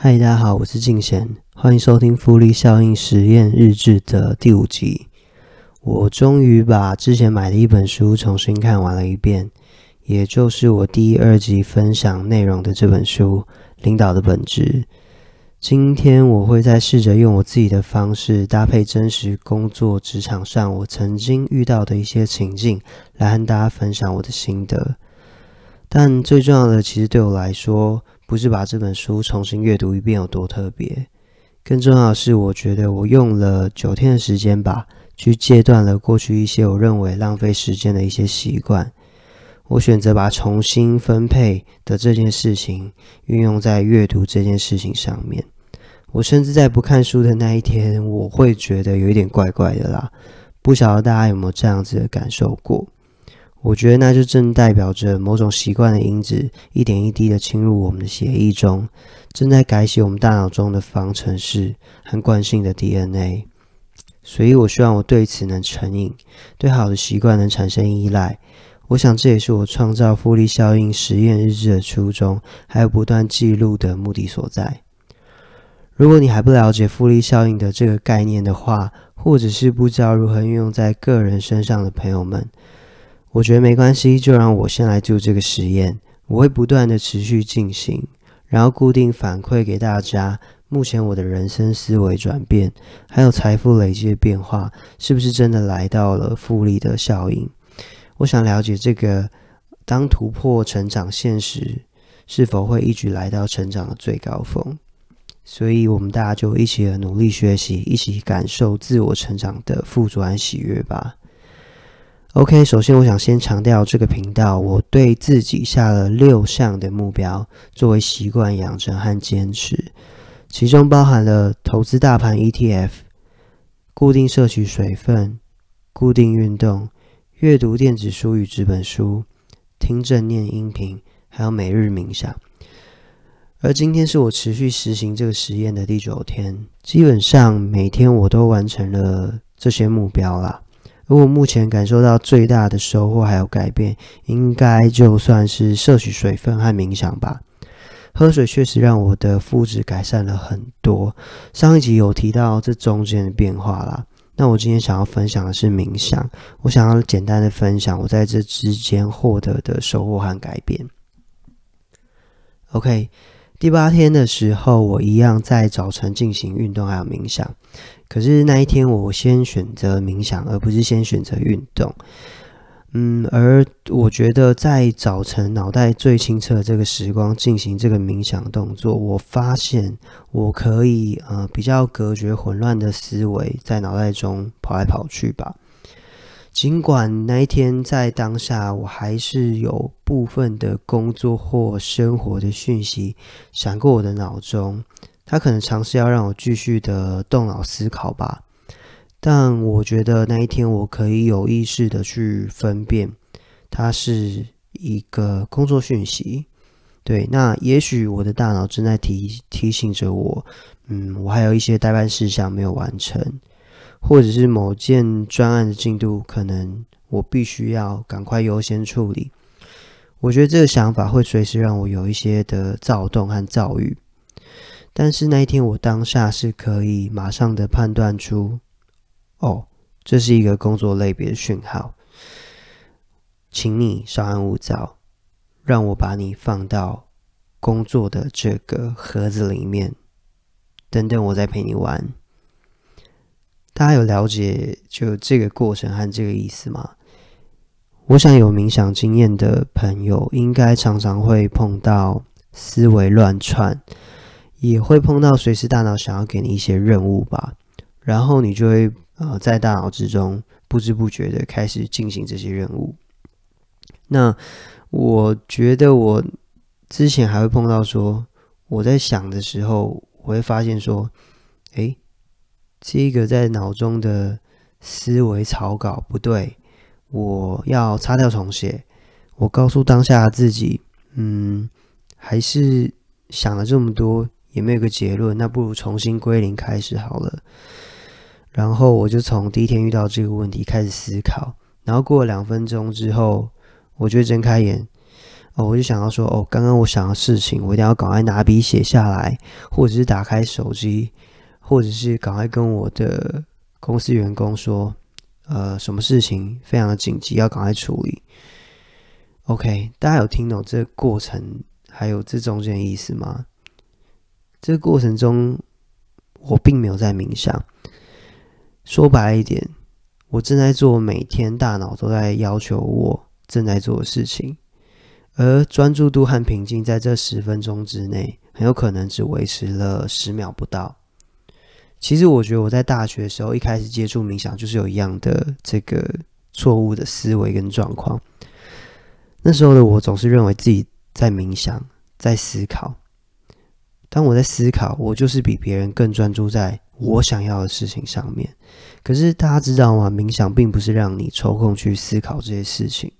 嗨，大家好，我是静贤，欢迎收听复利效应实验日志的第五集。我终于把之前买的一本书重新看完了一遍，也就是我第二集分享内容的这本书《领导的本质》。今天我会再试着用我自己的方式，搭配真实工作职场上我曾经遇到的一些情境，来和大家分享我的心得。但最重要的，其实对我来说，不是把这本书重新阅读一遍有多特别，更重要的是，我觉得我用了九天的时间吧，去戒断了过去一些我认为浪费时间的一些习惯。我选择把重新分配的这件事情运用在阅读这件事情上面。我甚至在不看书的那一天，我会觉得有一点怪怪的啦。不晓得大家有没有这样子的感受过？我觉得那就正代表着某种习惯的因子一点一滴的侵入我们的血液中，正在改写我们大脑中的方程式和惯性的 DNA。所以我希望我对此能成瘾，对好的习惯能产生依赖。我想这也是我创造复利效应实验日志的初衷，还有不断记录的目的所在。如果你还不了解复利效应的这个概念的话，或者是不知道如何运用在个人身上的朋友们，我觉得没关系，就让我先来做这个实验。我会不断的持续进行，然后固定反馈给大家。目前我的人生思维转变，还有财富累积的变化，是不是真的来到了复利的效应？我想了解这个，当突破成长现实，是否会一举来到成长的最高峰？所以，我们大家就一起努力学习，一起感受自我成长的富足和喜悦吧。OK，首先我想先强调这个频道，我对自己下了六项的目标，作为习惯养成和坚持，其中包含了投资大盘 ETF、固定摄取水分、固定运动、阅读电子书与纸本书、听正念音频，还有每日冥想。而今天是我持续实行这个实验的第九天，基本上每天我都完成了这些目标啦。而我目前感受到最大的收获还有改变，应该就算是摄取水分和冥想吧。喝水确实让我的肤质改善了很多。上一集有提到这中间的变化啦。那我今天想要分享的是冥想，我想要简单的分享我在这之间获得的收获和改变。OK。第八天的时候，我一样在早晨进行运动还有冥想。可是那一天，我先选择冥想，而不是先选择运动。嗯，而我觉得在早晨脑袋最清澈这个时光进行这个冥想动作，我发现我可以呃比较隔绝混乱的思维在脑袋中跑来跑去吧。尽管那一天在当下，我还是有部分的工作或生活的讯息闪过我的脑中，他可能尝试要让我继续的动脑思考吧。但我觉得那一天我可以有意识的去分辨，它是一个工作讯息。对，那也许我的大脑正在提提醒着我，嗯，我还有一些代办事项没有完成。或者是某件专案的进度，可能我必须要赶快优先处理。我觉得这个想法会随时让我有一些的躁动和躁郁。但是那一天我当下是可以马上的判断出，哦，这是一个工作类别的讯号，请你稍安勿躁，让我把你放到工作的这个盒子里面，等等，我再陪你玩。大家有了解就这个过程和这个意思吗？我想有冥想经验的朋友，应该常常会碰到思维乱窜，也会碰到随时大脑想要给你一些任务吧，然后你就会呃在大脑之中不知不觉的开始进行这些任务。那我觉得我之前还会碰到说，我在想的时候，我会发现说，诶。这个在脑中的思维草稿不对，我要擦掉重写。我告诉当下自己，嗯，还是想了这么多也没有个结论，那不如重新归零开始好了。然后我就从第一天遇到这个问题开始思考，然后过了两分钟之后，我就睁开眼，哦，我就想要说，哦，刚刚我想的事情，我一定要赶快拿笔写下来，或者是打开手机，或者是赶快跟我的公司员工说，呃，什么事情非常的紧急，要赶快处理。OK，大家有听懂这个过程，还有这中间的意思吗？这个过程中，我并没有在冥想。说白一点，我正在做每天大脑都在要求我正在做的事情，而专注度和平静在这十分钟之内，很有可能只维持了十秒不到。其实，我觉得我在大学的时候一开始接触冥想，就是有一样的这个错误的思维跟状况。那时候的我总是认为自己在冥想，在思考。当我在思考，我就是比别人更专注在我想要的事情上面。可是大家知道吗？冥想并不是让你抽空去思考这些事情，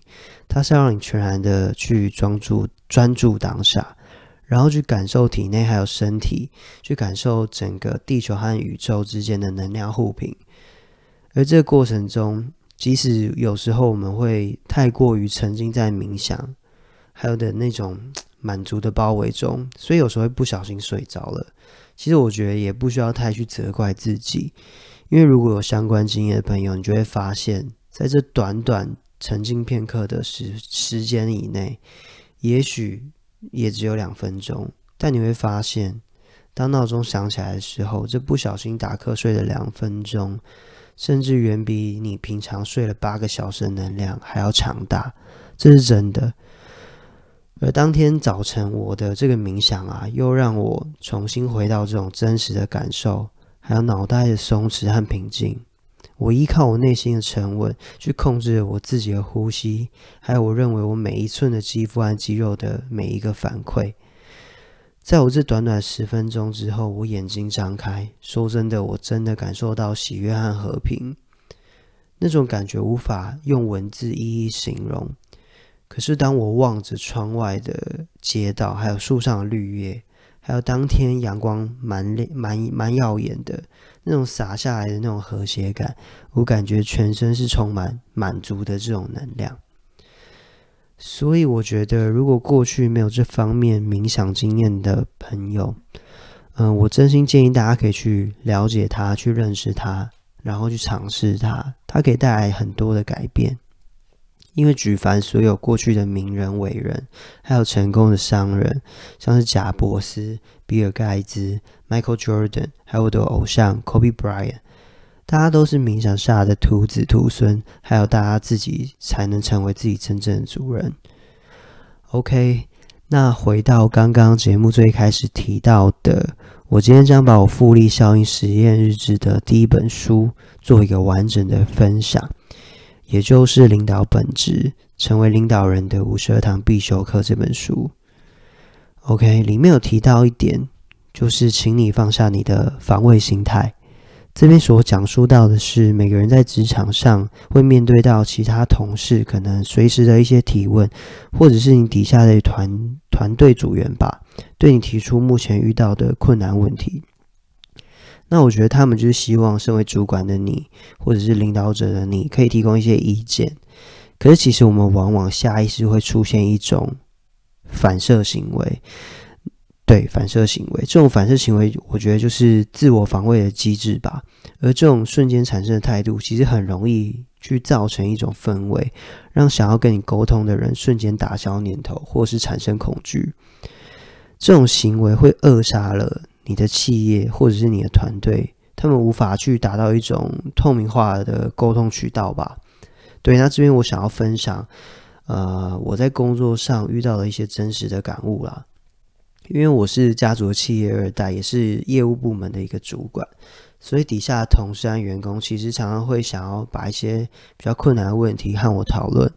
它是要让你全然的去专注、专注当下，然后去感受体内还有身体，去感受整个地球和宇宙之间的能量互平。而这个过程中，即使有时候我们会太过于沉浸在冥想，还有的那种满足的包围中，所以有时候会不小心睡着了。其实我觉得也不需要太去责怪自己，因为如果有相关经验的朋友，你就会发现，在这短短沉浸片刻的时时间以内，也许也只有两分钟，但你会发现，当闹钟响起来的时候，这不小心打瞌睡的两分钟。甚至远比你平常睡了八个小时的能量还要强大，这是真的。而当天早晨，我的这个冥想啊，又让我重新回到这种真实的感受，还有脑袋的松弛和平静。我依靠我内心的沉稳，去控制我自己的呼吸，还有我认为我每一寸的肌肤和肌肉的每一个反馈。在我这短短十分钟之后，我眼睛张开，说真的，我真的感受到喜悦和和平，那种感觉无法用文字一一形容。可是当我望着窗外的街道，还有树上的绿叶，还有当天阳光蛮亮、蛮蛮耀眼的那种洒下来的那种和谐感，我感觉全身是充满满足的这种能量。所以我觉得，如果过去没有这方面冥想经验的朋友，嗯，我真心建议大家可以去了解它，去认识它，然后去尝试它，它可以带来很多的改变。因为举凡所有过去的名人伟人，还有成功的商人，像是贾伯斯、比尔盖茨、Michael Jordan，还有我的偶像 Kobe Bryant。大家都是冥想下的徒子徒孙，还有大家自己才能成为自己真正的主人。OK，那回到刚刚节目最开始提到的，我今天将把我复利效应实验日志的第一本书做一个完整的分享，也就是《领导本质：成为领导人的五十二堂必修课》这本书。OK，里面有提到一点，就是请你放下你的防卫心态。这边所讲述到的是，每个人在职场上会面对到其他同事可能随时的一些提问，或者是你底下的团团队组员吧，对你提出目前遇到的困难问题。那我觉得他们就是希望身为主管的你，或者是领导者的你，可以提供一些意见。可是其实我们往往下意识会出现一种反射行为。对反射行为，这种反射行为，我觉得就是自我防卫的机制吧。而这种瞬间产生的态度，其实很容易去造成一种氛围，让想要跟你沟通的人瞬间打消念头，或是产生恐惧。这种行为会扼杀了你的企业或者是你的团队，他们无法去达到一种透明化的沟通渠道吧。对，那这边我想要分享，呃，我在工作上遇到的一些真实的感悟啦。因为我是家族企业二代，也是业务部门的一个主管，所以底下的同事和员工其实常常会想要把一些比较困难的问题和我讨论。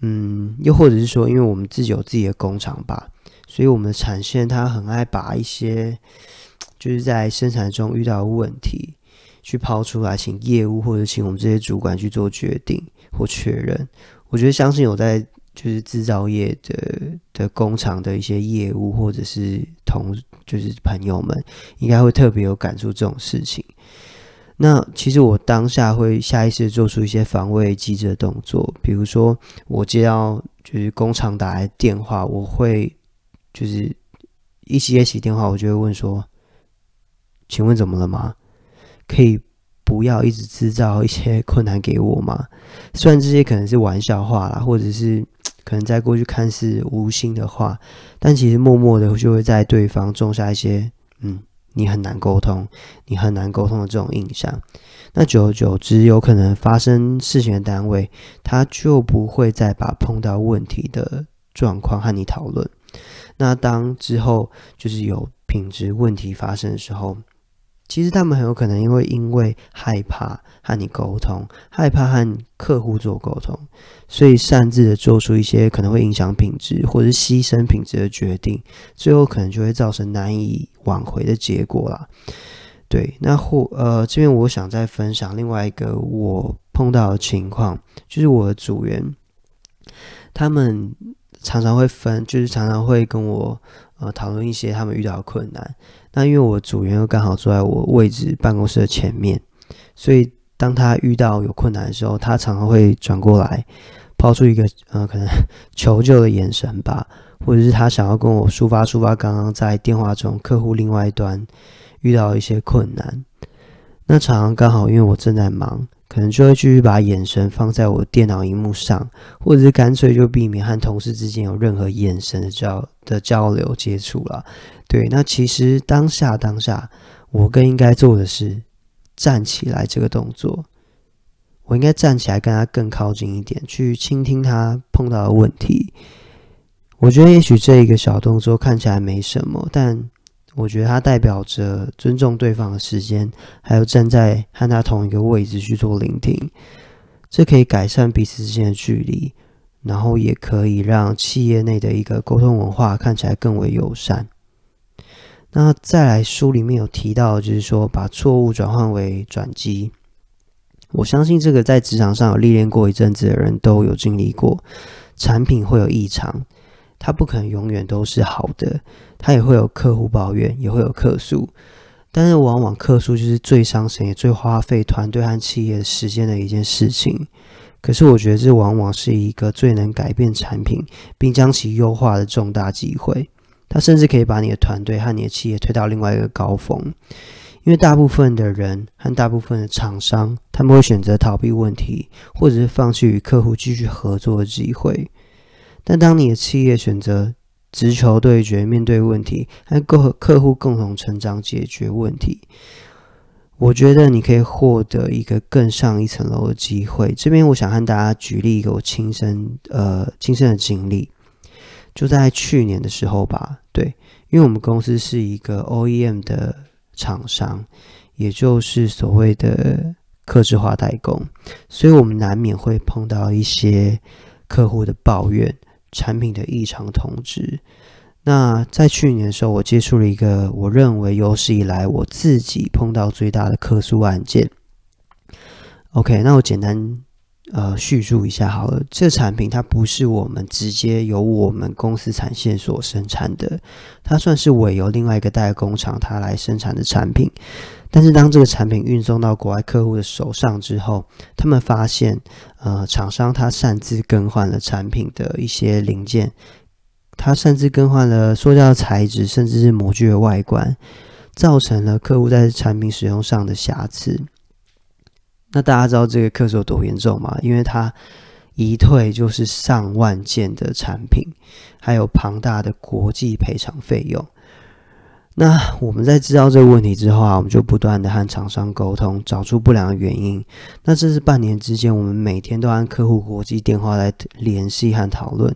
嗯，又或者是说，因为我们自己有自己的工厂吧，所以我们的产线他很爱把一些 就是在生产中遇到的问题去抛出来，请业务或者请我们这些主管去做决定或确认。我觉得相信有在。就是制造业的的工厂的一些业务，或者是同就是朋友们，应该会特别有感触这种事情。那其实我当下会下意识做出一些防卫机制的动作，比如说我接到就是工厂打来电话，我会就是一接起电话，我就会问说：“请问怎么了吗？可以不要一直制造一些困难给我吗？”虽然这些可能是玩笑话啦，或者是可能在过去看似无心的话，但其实默默的就会在对方种下一些嗯。你很难沟通，你很难沟通的这种印象，那久而久之，有可能发生事情的单位，他就不会再把碰到问题的状况和你讨论。那当之后就是有品质问题发生的时候，其实他们很有可能因为因为害怕和你沟通，害怕和客户做沟通，所以擅自的做出一些可能会影响品质或者是牺牲品质的决定，最后可能就会造成难以挽回的结果啦。对，那或呃这边我想再分享另外一个我碰到的情况，就是我的组员，他们常常会分，就是常常会跟我呃讨论一些他们遇到的困难。那因为我组员又刚好坐在我位置办公室的前面，所以当他遇到有困难的时候，他常常会转过来，抛出一个呃可能求救的眼神吧，或者是他想要跟我抒发抒发刚刚在电话中客户另外一端遇到一些困难。那常常刚好因为我正在忙。可能就会继续把眼神放在我电脑荧幕上，或者是干脆就避免和同事之间有任何眼神的交的交流接触了。对，那其实当下当下，我更应该做的是站起来这个动作。我应该站起来跟他更靠近一点，去倾听他碰到的问题。我觉得也许这一个小动作看起来没什么，但。我觉得它代表着尊重对方的时间，还有站在和他同一个位置去做聆听，这可以改善彼此之间的距离，然后也可以让企业内的一个沟通文化看起来更为友善。那再来书里面有提到，就是说把错误转换为转机。我相信这个在职场上有历练过一阵子的人都有经历过，产品会有异常。它不可能永远都是好的，它也会有客户抱怨，也会有客诉，但是往往客诉就是最伤神也最花费团队和企业时间的一件事情。可是我觉得这往往是一个最能改变产品并将其优化的重大机会。它甚至可以把你的团队和你的企业推到另外一个高峰，因为大部分的人和大部分的厂商，他们会选择逃避问题，或者是放弃与客户继续合作的机会。但当你的企业选择直球对决，面对问题，和客客户共同成长，解决问题，我觉得你可以获得一个更上一层楼的机会。这边我想和大家举例一个我亲身呃亲身的经历，就在去年的时候吧。对，因为我们公司是一个 OEM 的厂商，也就是所谓的客制化代工，所以我们难免会碰到一些客户的抱怨。产品的异常通知。那在去年的时候，我接触了一个我认为有史以来我自己碰到最大的客诉案件。OK，那我简单呃叙述一下好了。这产品它不是我们直接由我们公司产线所生产的，它算是委由另外一个代工厂它来生产的产品。但是当这个产品运送到国外客户的手上之后，他们发现，呃，厂商他擅自更换了产品的一些零件，他擅自更换了塑料材质，甚至是模具的外观，造成了客户在产品使用上的瑕疵。那大家知道这个客诉有多严重吗？因为他一退就是上万件的产品，还有庞大的国际赔偿费用。那我们在知道这个问题之后啊，我们就不断的和厂商沟通，找出不良的原因。那这是半年之间，我们每天都按客户国际电话来联系和讨论。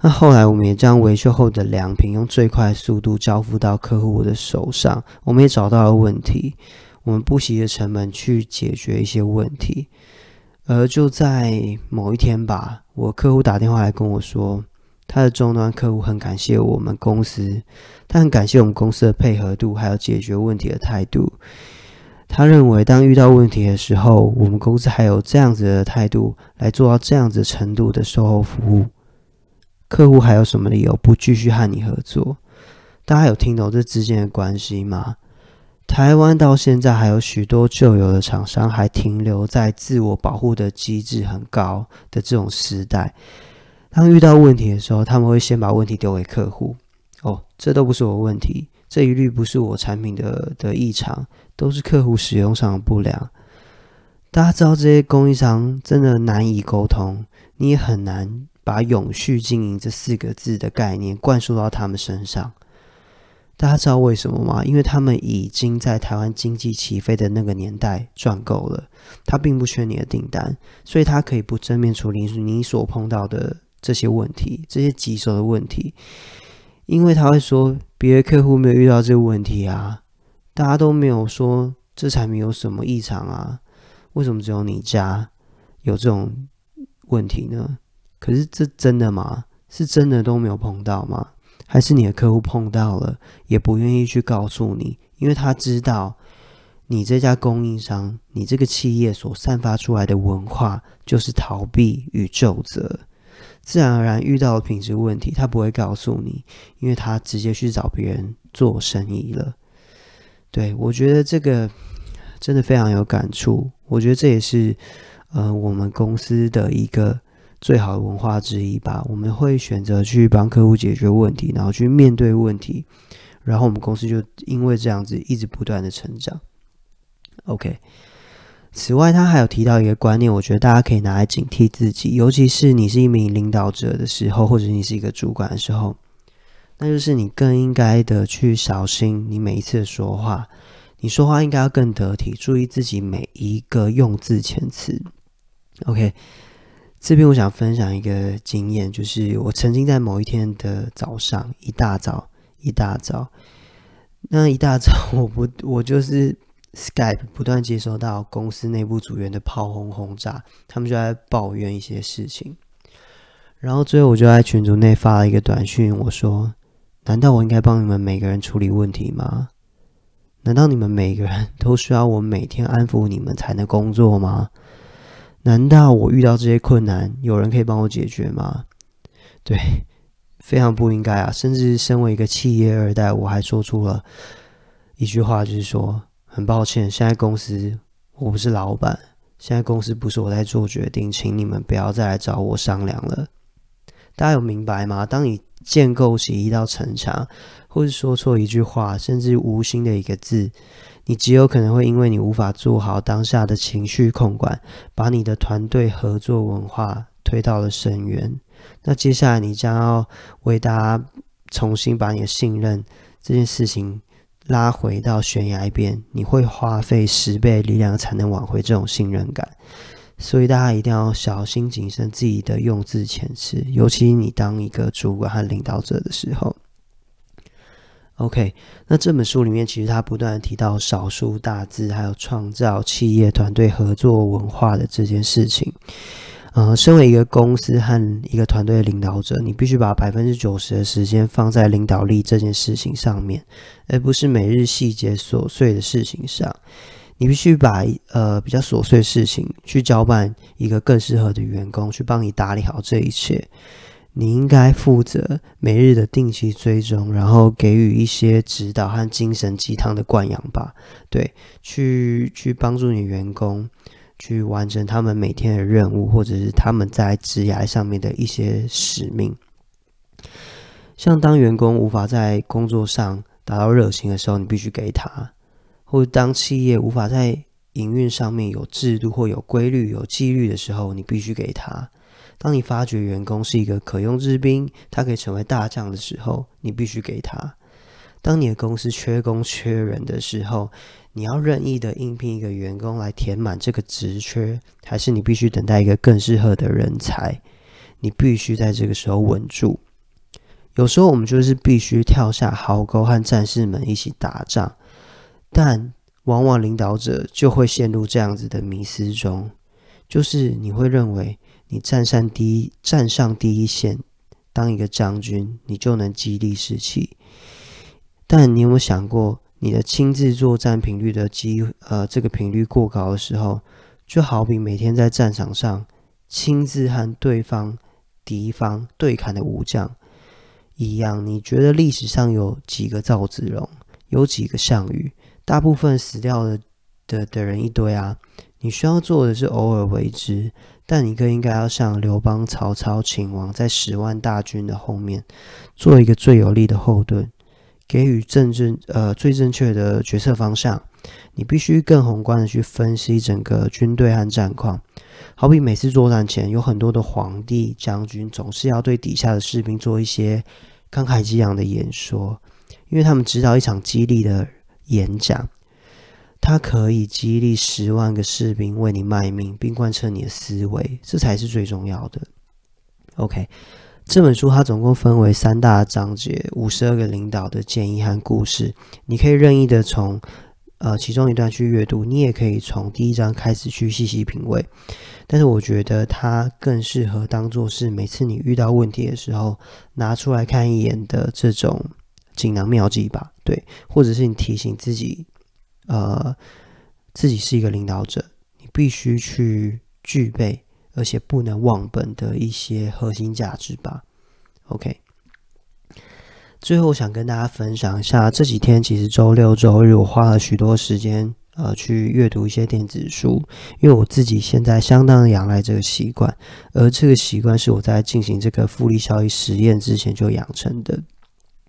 那后来，我们也将维修后的良品用最快速度交付到客户的手上。我们也找到了问题，我们不惜的成本去解决一些问题。而就在某一天吧，我客户打电话来跟我说。他的终端客户很感谢我们公司，他很感谢我们公司的配合度，还有解决问题的态度。他认为，当遇到问题的时候，我们公司还有这样子的态度来做到这样子程度的售后服务，客户还有什么理由不继续和你合作？大家有听懂这之间的关系吗？台湾到现在还有许多旧有的厂商还停留在自我保护的机制很高的这种时代。当遇到问题的时候，他们会先把问题丢给客户。哦，这都不是我问题，这一律不是我产品的的异常，都是客户使用上的不良。大家知道这些供应商真的难以沟通，你也很难把永续经营这四个字的概念灌输到他们身上。大家知道为什么吗？因为他们已经在台湾经济起飞的那个年代赚够了，他并不缺你的订单，所以他可以不正面处理你所碰到的这些问题、这些棘手的问题，因为他会说别的客户没有遇到这个问题啊，大家都没有说这产品有什么异常啊。为什么只有你家有这种问题呢？可是这真的吗？是真的都没有碰到吗？还是你的客户碰到了也不愿意去告诉你？因为他知道你这家供应商、你这个企业所散发出来的文化就是逃避与咒责，自然而然遇到品质问题，他不会告诉你，因为他直接去找别人做生意了。对我觉得这个。真的非常有感触，我觉得这也是呃我们公司的一个最好的文化之一吧。我们会选择去帮客户解决问题，然后去面对问题，然后我们公司就因为这样子一直不断的成长。OK，此外，他还有提到一个观念，我觉得大家可以拿来警惕自己，尤其是你是一名领导者的时候，或者你是一个主管的时候，那就是你更应该的去小心你每一次说话。你说话应该要更得体，注意自己每一个用字遣词。OK，这边我想分享一个经验，就是我曾经在某一天的早上，一大早，一大早，那一大早，我不，我就是 Skype 不断接收到公司内部组员的炮轰轰炸，他们就在抱怨一些事情，然后最后我就在群组内发了一个短讯，我说：难道我应该帮你们每个人处理问题吗？难道你们每个人都需要我每天安抚你们才能工作吗？难道我遇到这些困难，有人可以帮我解决吗？对，非常不应该啊！甚至身为一个企业二代，我还说出了一句话，就是说很抱歉，现在公司我不是老板，现在公司不是我在做决定，请你们不要再来找我商量了。大家有明白吗？当你建构起一道城墙，或是说错一句话，甚至无心的一个字，你极有可能会因为你无法做好当下的情绪控管，把你的团队合作文化推到了深渊。那接下来你将要为大家重新把你的信任这件事情拉回到悬崖边，你会花费十倍力量才能挽回这种信任感。所以大家一定要小心谨慎自己的用字遣词，尤其你当一个主管和领导者的时候。OK，那这本书里面其实他不断提到少数大字，还有创造企业团队合作文化的这件事情。呃，身为一个公司和一个团队的领导者，你必须把百分之九十的时间放在领导力这件事情上面，而不是每日细节琐碎的事情上。你必须把呃比较琐碎的事情去交办一个更适合的员工去帮你打理好这一切。你应该负责每日的定期追踪，然后给予一些指导和精神鸡汤的灌养吧。对，去去帮助你员工去完成他们每天的任务，或者是他们在职涯上面的一些使命。像当员工无法在工作上达到热情的时候，你必须给他。或者当企业无法在营运上面有制度或有规律、有纪律的时候，你必须给他；当你发觉员工是一个可用之兵，他可以成为大将的时候，你必须给他；当你的公司缺工缺人的时候，你要任意的应聘一个员工来填满这个职缺，还是你必须等待一个更适合的人才？你必须在这个时候稳住。有时候我们就是必须跳下壕沟和战士们一起打仗。但往往领导者就会陷入这样子的迷思中，就是你会认为你站上第一站上第一线当一个将军，你就能激励士气。但你有没有想过，你的亲自作战频率的机呃这个频率过高的时候，就好比每天在战场上亲自和对方敌方对砍的武将一样，你觉得历史上有几个赵子龙？有几个项羽，大部分死掉的的的人一堆啊。你需要做的是偶尔为之，但你更应该要像刘邦、曹操、秦王，在十万大军的后面，做一个最有力的后盾，给予正正呃最正确的决策方向。你必须更宏观的去分析整个军队和战况。好比每次作战前，有很多的皇帝将军总是要对底下的士兵做一些慷慨激昂的演说，因为他们知道一场激励的演讲。它可以激励十万个士兵为你卖命，并贯彻你的思维，这才是最重要的。OK，这本书它总共分为三大章节，五十二个领导的建议和故事。你可以任意的从呃其中一段去阅读，你也可以从第一章开始去细细品味。但是我觉得它更适合当做是每次你遇到问题的时候拿出来看一眼的这种锦囊妙计吧。对，或者是你提醒自己。呃，自己是一个领导者，你必须去具备，而且不能忘本的一些核心价值吧。OK，最后想跟大家分享一下，这几天其实周六周日我花了许多时间，呃，去阅读一些电子书，因为我自己现在相当的仰赖这个习惯，而这个习惯是我在进行这个复利效益实验之前就养成的。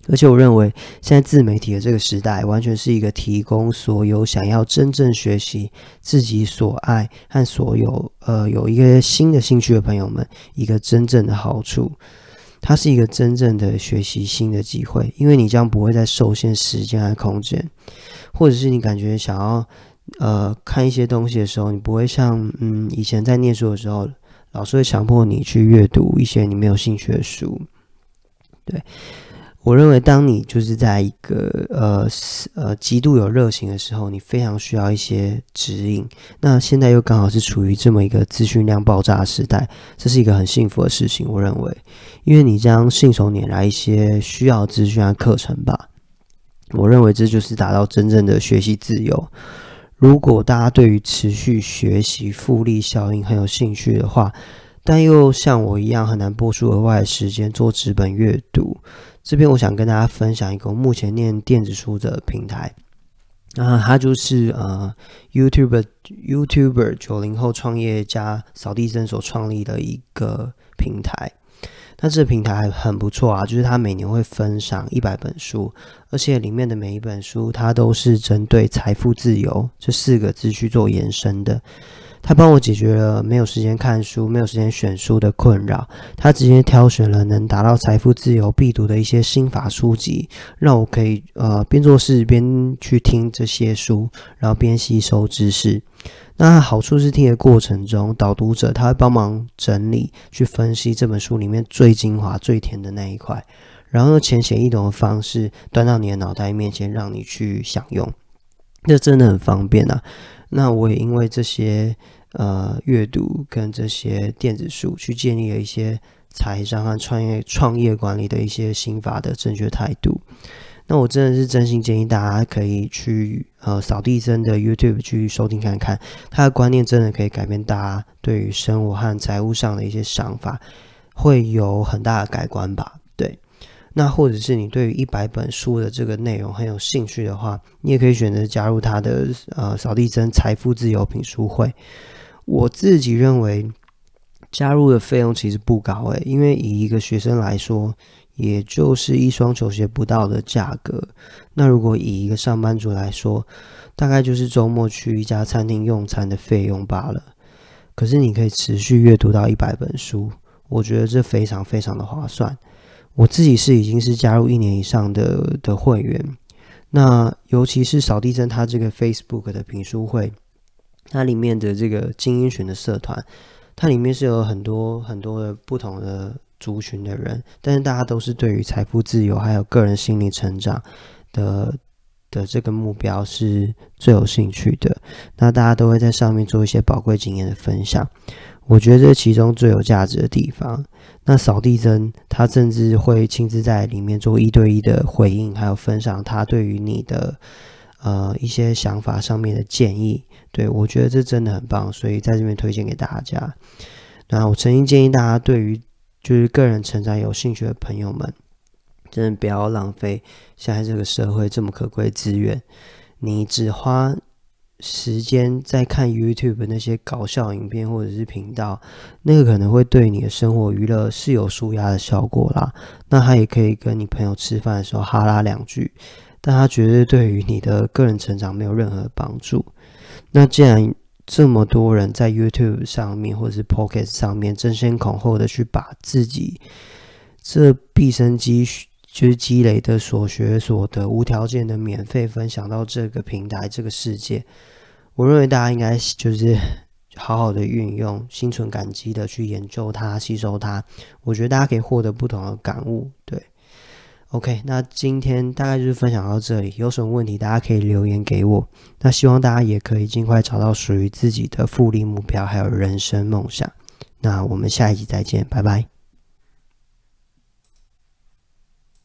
而且我认为，现在自媒体的这个时代，完全是一个提供所有想要真正学习自己所爱和所有呃有一个新的兴趣的朋友们一个真正的好处。它是一个真正的学习新的机会，因为你将不会再受限时间和空间，或者是你感觉想要呃看一些东西的时候，你不会像嗯以前在念书的时候，老师会强迫你去阅读一些你没有兴趣的书，对。我认为，当你就是在一个呃呃极度有热情的时候，你非常需要一些指引。那现在又刚好是处于这么一个资讯量爆炸的时代，这是一个很幸福的事情。我认为，因为你将信手拈来一些需要资讯的课程吧。我认为这就是达到真正的学习自由。如果大家对于持续学习复利效应很有兴趣的话，但又像我一样很难拨出额外的时间做纸本阅读。这边我想跟大家分享一个目前念电子书的平台，啊，它就是呃，YouTube YouTuber 九零后创业家扫地僧所创立的一个平台。那这个平台还很不错啊，就是它每年会分享一百本书，而且里面的每一本书它都是针对财富自由这四个字去做延伸的。他帮我解决了没有时间看书、没有时间选书的困扰。他直接挑选了能达到财富自由必读的一些心法书籍，让我可以呃边做事边去听这些书，然后边吸收知识。那好处是听的过程中，导读者他会帮忙整理、去分析这本书里面最精华、最甜的那一块，然后用浅显易懂的方式端到你的脑袋面前，让你去享用。这真的很方便啊！那我也因为这些呃阅读跟这些电子书，去建立了一些财商和创业创业管理的一些心法的正确态度。那我真的是真心建议大家可以去呃扫地僧的 YouTube 去收听看看，他的观念真的可以改变大家对于生活和财务上的一些想法，会有很大的改观吧。对那或者是你对于一百本书的这个内容很有兴趣的话，你也可以选择加入他的呃扫地僧财富自由品书会。我自己认为加入的费用其实不高诶，因为以一个学生来说，也就是一双球鞋不到的价格。那如果以一个上班族来说，大概就是周末去一家餐厅用餐的费用罢了。可是你可以持续阅读到一百本书，我觉得这非常非常的划算。我自己是已经是加入一年以上的的会员，那尤其是扫地僧他这个 Facebook 的评书会，它里面的这个精英群的社团，它里面是有很多很多的不同的族群的人，但是大家都是对于财富自由还有个人心理成长的的这个目标是最有兴趣的，那大家都会在上面做一些宝贵经验的分享。我觉得这其中最有价值的地方，那扫地僧他甚至会亲自在里面做一对一的回应，还有分享他对于你的呃一些想法上面的建议。对我觉得这真的很棒，所以在这边推荐给大家。那我曾经建议大家，对于就是个人成长有兴趣的朋友们，真的不要浪费现在这个社会这么可贵资源。你只花时间在看 YouTube 那些搞笑影片或者是频道，那个可能会对你的生活娱乐是有舒压的效果啦。那他也可以跟你朋友吃饭的时候哈拉两句，但他绝对对于你的个人成长没有任何帮助。那既然这么多人在 YouTube 上面或者是 Pocket 上面争先恐后的去把自己这毕生积蓄。就是积累的所学所得，无条件的免费分享到这个平台、这个世界。我认为大家应该就是好好的运用，心存感激的去研究它、吸收它。我觉得大家可以获得不同的感悟。对，OK，那今天大概就是分享到这里。有什么问题，大家可以留言给我。那希望大家也可以尽快找到属于自己的复利目标，还有人生梦想。那我们下一集再见，拜拜。